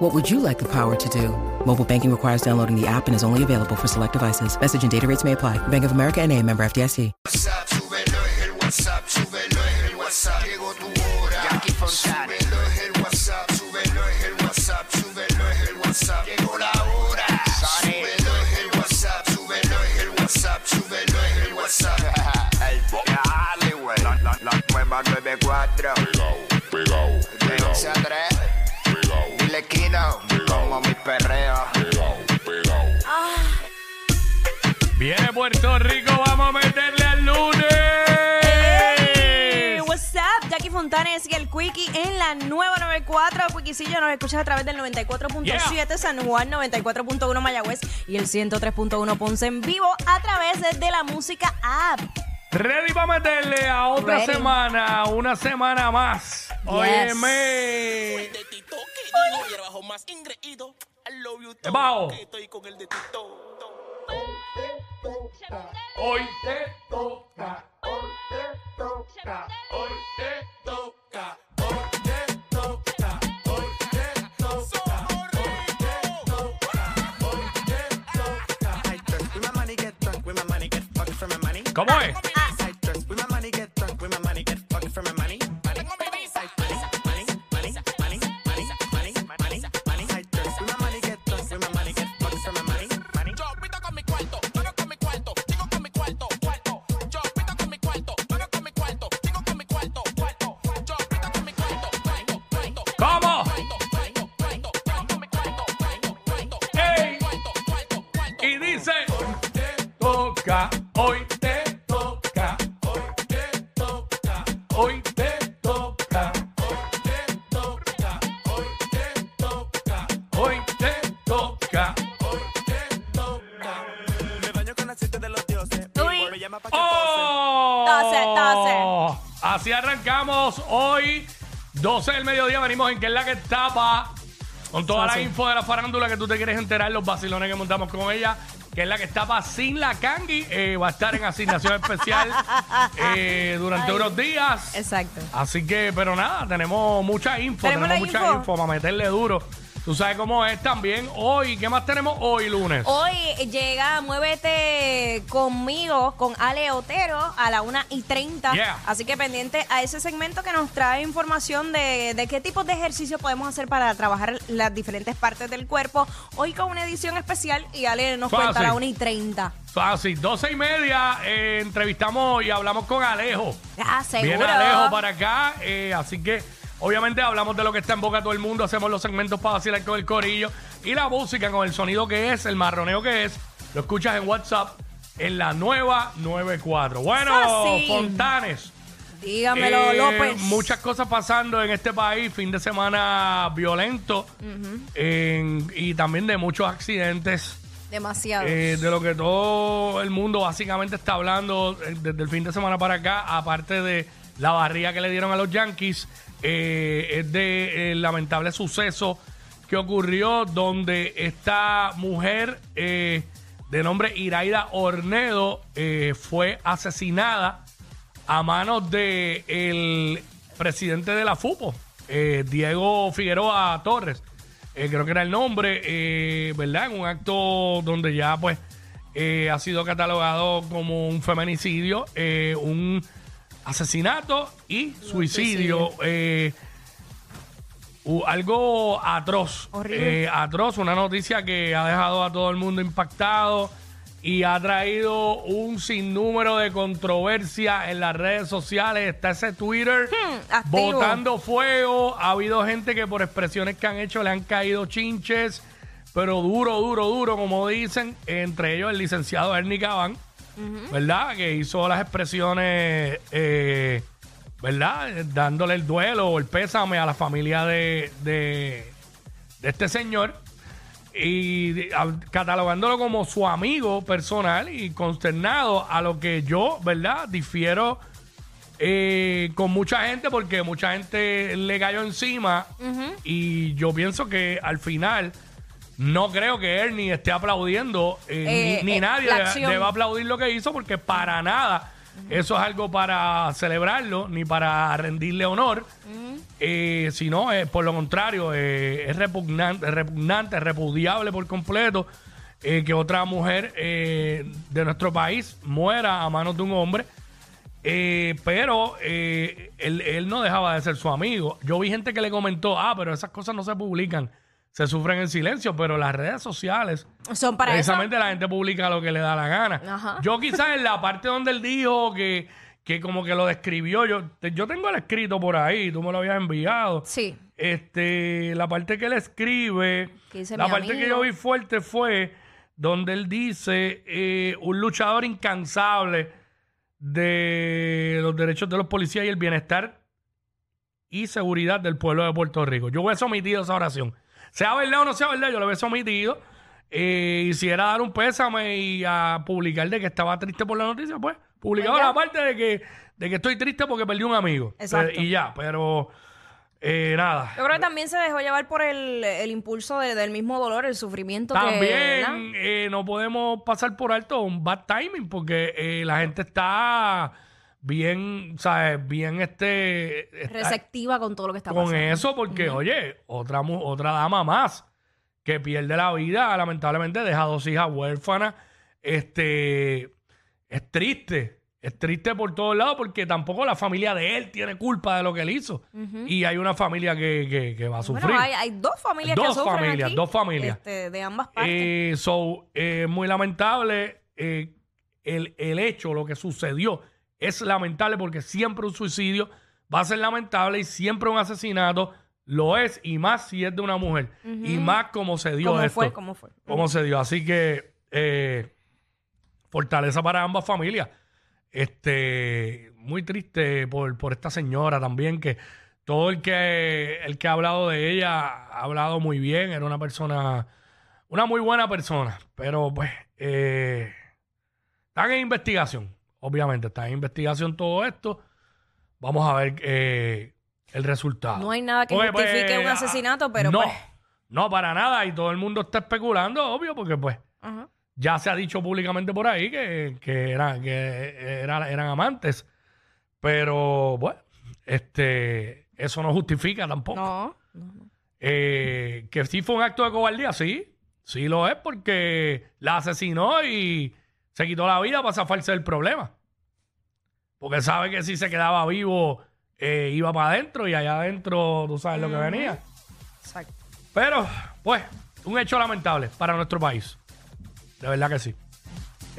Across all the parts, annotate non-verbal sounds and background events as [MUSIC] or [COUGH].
What would you like the power to do? Mobile banking requires downloading the app and is only available for select devices. Message and data rates may apply. Bank of America and a member FDIC. WhatsApp, súbelo es el WhatsApp, súbelo es el WhatsApp. Llegó tu hora. Jackie Fontanes. Súbelo es [LAUGHS] el WhatsApp, súbelo es el WhatsApp, súbelo es el WhatsApp. Llegó la hora. Súbelo es el WhatsApp, súbelo es el WhatsApp, súbelo es el WhatsApp. El Dale, güey. La, la, la nueva 94. Viene Puerto Rico, vamos a meterle al lunes. Hey, what's up? Jackie Fontanes y el Quickie en la nueva 94. Quickiecillo nos escuchas a través del 94.7 Yeah. San Juan, 94.1 Mayagüez y el 103.1 Ponce en vivo a través de la música app. Ready para meterle a otra Ready. semana, una semana más. Óyeme. de toca, hoy te toca, hoy te toca, hoy te toca, hoy te toca, hoy te toca, hoy te toca, hoy te toca, hoy te toca, hoy te toca, hoy te toca, hoy te toca. Me baño con aceite de los dioses. Uy. Me llama pa' que ¡Oh! Tose, tose. Así arrancamos hoy, 12 del mediodía, venimos en que es la que tapa, con toda la info de la farándula que tú te quieres enterar, los vacilones que montamos con ella, que es la que tapa sin la cangi, eh, va a estar en asignación especial [LAUGHS] eh, durante Ay. unos días. Exacto. Así que, pero nada, tenemos mucha info, Tenemos mucha info. info para meterle duro. Tú sabes cómo es también hoy. ¿Qué más tenemos hoy lunes? Hoy llega Muévete conmigo con Ale Otero a la 1 y 30. Yeah. Así que pendiente a ese segmento que nos trae información de, de qué tipos de ejercicio podemos hacer para trabajar las diferentes partes del cuerpo. Hoy con una edición especial y Ale nos Fácil. cuenta a la 1 y 30. Fácil, 12 y media, eh, entrevistamos y hablamos con Alejo. Ah, seguro. Viene Alejo para acá, eh, así que obviamente hablamos de lo que está en boca de todo el mundo, hacemos los segmentos para vacilar con el corillo y la música con el sonido que es, el marroneo que es, lo escuchas en WhatsApp en la nueva 94. Bueno. Fontanes. Dígamelo, eh, López. Muchas cosas pasando en este país, fin de semana violento en- y también de muchos accidentes. Demasiado. Eh, de lo que todo el mundo básicamente está hablando eh, desde el fin de semana para acá, aparte de la barriga que le dieron a los Yankees, eh, es de el lamentable suceso que ocurrió donde esta mujer eh, de nombre Iraida Ornedo eh, fue asesinada a manos de el presidente de la FUPO, eh, Diego Figueroa Torres. Eh, creo que era el nombre, eh, ¿verdad? En un acto donde ya pues eh, ha sido catalogado como un feminicidio, eh, un asesinato y suicidio. eh, algo atroz. Horrible. Eh, atroz, una noticia que ha dejado a todo el mundo impactado y ha traído un sinnúmero de controversia en las redes sociales. Está ese Twitter Hmm, botando fuego. Ha habido gente que por expresiones que han hecho le han caído chinches, pero duro, duro, duro, como dicen. Entre ellos el licenciado Ernie Cabán, ¿verdad? Que hizo las expresiones, eh, ¿verdad? Dándole el duelo o el pésame a la familia de, de, de este señor. y a- catalogándolo como su amigo personal y consternado a lo que yo, ¿verdad? Difiero eh, con mucha gente porque mucha gente le cayó encima y yo pienso que al final no creo que Ernie esté aplaudiendo eh, Eh, ni, ni eh, nadie la debe- acción. deba aplaudir lo que hizo porque para nada. Eso es algo para celebrarlo ni para rendirle honor. Eh, sino eh, por lo contrario eh, es repugnante repugnante repudiable por completo eh, que otra mujer eh, de nuestro país muera a manos de un hombre. Eh, pero eh, él, él no dejaba de ser su amigo. Yo vi gente que le comentó, ah, pero esas cosas no se publican, se sufren en silencio, pero las redes sociales, Son para eso. precisamente la gente publica lo que le da la gana. Ajá. Yo quizás en la parte donde él dijo que, que como que lo describió, yo, te- yo tengo el escrito por ahí, tú me lo habías enviado. Sí. Este, la parte que él escribe, Que dice la mi parte que amigo. yo vi fuerte fue donde él dice eh, un luchador incansable de los derechos de los policías y el bienestar y seguridad del pueblo de Puerto Rico. Yo hubiese omitido esa oración. Sea verdad o no sea verdad, yo lo hubiese omitido. Eh, y si era dar un pésame y a publicar de que estaba triste por la noticia, pues publicaba Pues ya. la parte de que, de que estoy triste porque perdí un amigo. Exacto. Eh, y ya, pero eh, nada. Yo creo que también se dejó llevar por el, el impulso de- del mismo dolor, el sufrimiento que... ¿verdad? También eh, no podemos pasar por alto un bad timing porque eh, la gente está bien, ¿sabes? Bien este... receptiva con todo lo que está con pasando. eso porque, oye, otra, mu- otra dama más que pierde la vida, lamentablemente deja dos hijas huérfanas. Este, es triste. Es triste por todos lados porque tampoco la familia de él tiene culpa de lo que él hizo. Y hay una familia que, que- que va a sufrir. Bueno, hay, hay dos familias que Dos sufren familias, aquí, dos familias. este, de ambas partes. Eh, so, eh, muy lamentable. eh, el, el hecho, lo que sucedió, es lamentable porque siempre un suicidio va a ser lamentable y siempre un asesinato lo es, y más si es de una mujer. Y más como se dio ¿Cómo esto. fue? ¿Cómo fue? Cómo se dio. Así que eh, fortaleza para ambas familias. Este, muy triste por, por esta señora también, que todo el que, el que ha hablado de ella ha hablado muy bien, era una persona, una muy buena persona, pero pues eh, están en investigación, obviamente, está en investigación todo esto. Vamos a ver eh, el resultado. No hay nada que pues, justifique un asesinato, pero no, pues... no, para nada, y todo el mundo está especulando, obvio, porque pues ya se ha dicho públicamente por ahí que, que, era- que era- eran amantes. Pero, bueno, este, eso no justifica tampoco. No, no, no. Eh, que sí fue un acto de cobardía, sí. Sí lo es porque la asesinó y se quitó la vida para zafarse del problema. Porque sabe que si se quedaba vivo, eh, iba para adentro y allá adentro tú sabes lo que venía. Exacto. Pero, pues, un hecho lamentable para nuestro país. De verdad que sí.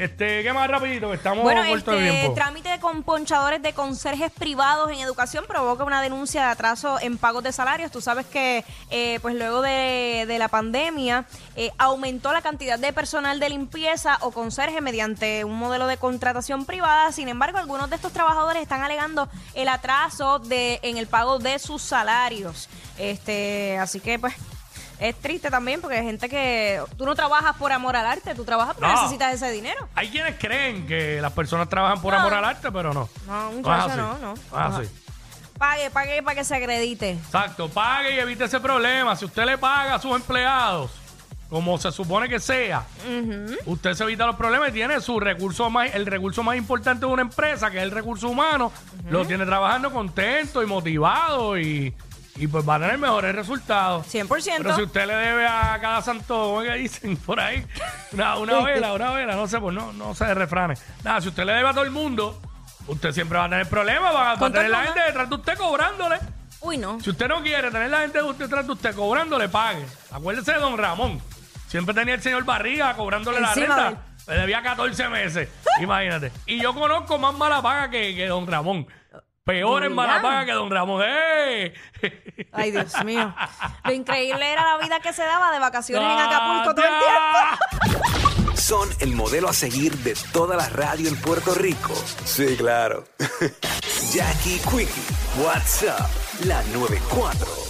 Este, ¿qué más rapidito? Estamos Bueno, cortos de este tiempo. trámite con ponchadores de conserjes privados en educación provoca una denuncia de atraso en pagos de salarios. Tú sabes que, eh, pues luego de, de la pandemia, eh, aumentó la cantidad de personal de limpieza o conserje mediante un modelo de contratación privada. Sin embargo, algunos de estos trabajadores están alegando el atraso de, en el pago de sus salarios. Este, así que, pues. Es triste también porque hay gente que tú no trabajas por amor al arte, tú trabajas porque No. necesitas ese dinero. Hay quienes creen que las personas trabajan por No. amor al arte, pero no. No, es muchacho, así. no, no. es así. Pague, pague para que se acredite. Exacto, pague y evite ese problema. Si usted le paga a sus empleados, como se supone que sea, usted se evita los problemas y tiene su recurso más, el recurso más importante de una empresa, que es el recurso humano, lo tiene trabajando contento y motivado y, y pues va a tener mejores resultados. 100%. Pero si usted le debe a cada santo, ¿cómo es que dicen por ahí? Una, una vela, una vela, no sé, pues no, no sé de refranes. Nada, si usted le debe a todo el mundo, usted siempre va a tener problemas, va, va a tener la gente detrás de usted cobrándole. Uy, no. Si usted no quiere tener la gente detrás de usted cobrándole, pague. Acuérdese de don Ramón. Siempre tenía el señor Barriga cobrándole Encima la renta. Le debía 14 meses. Imagínate. Y yo conozco más mala paga que, que don Ramón. Peor en paga que don Ramón. ¡Eh! Ay, Dios mío. Lo increíble era la vida que se daba de vacaciones en Acapulco todo el tiempo. Son el modelo a seguir de toda la radio en Puerto Rico. Sí, claro. Jackie Quickie, WhatsApp, la 94.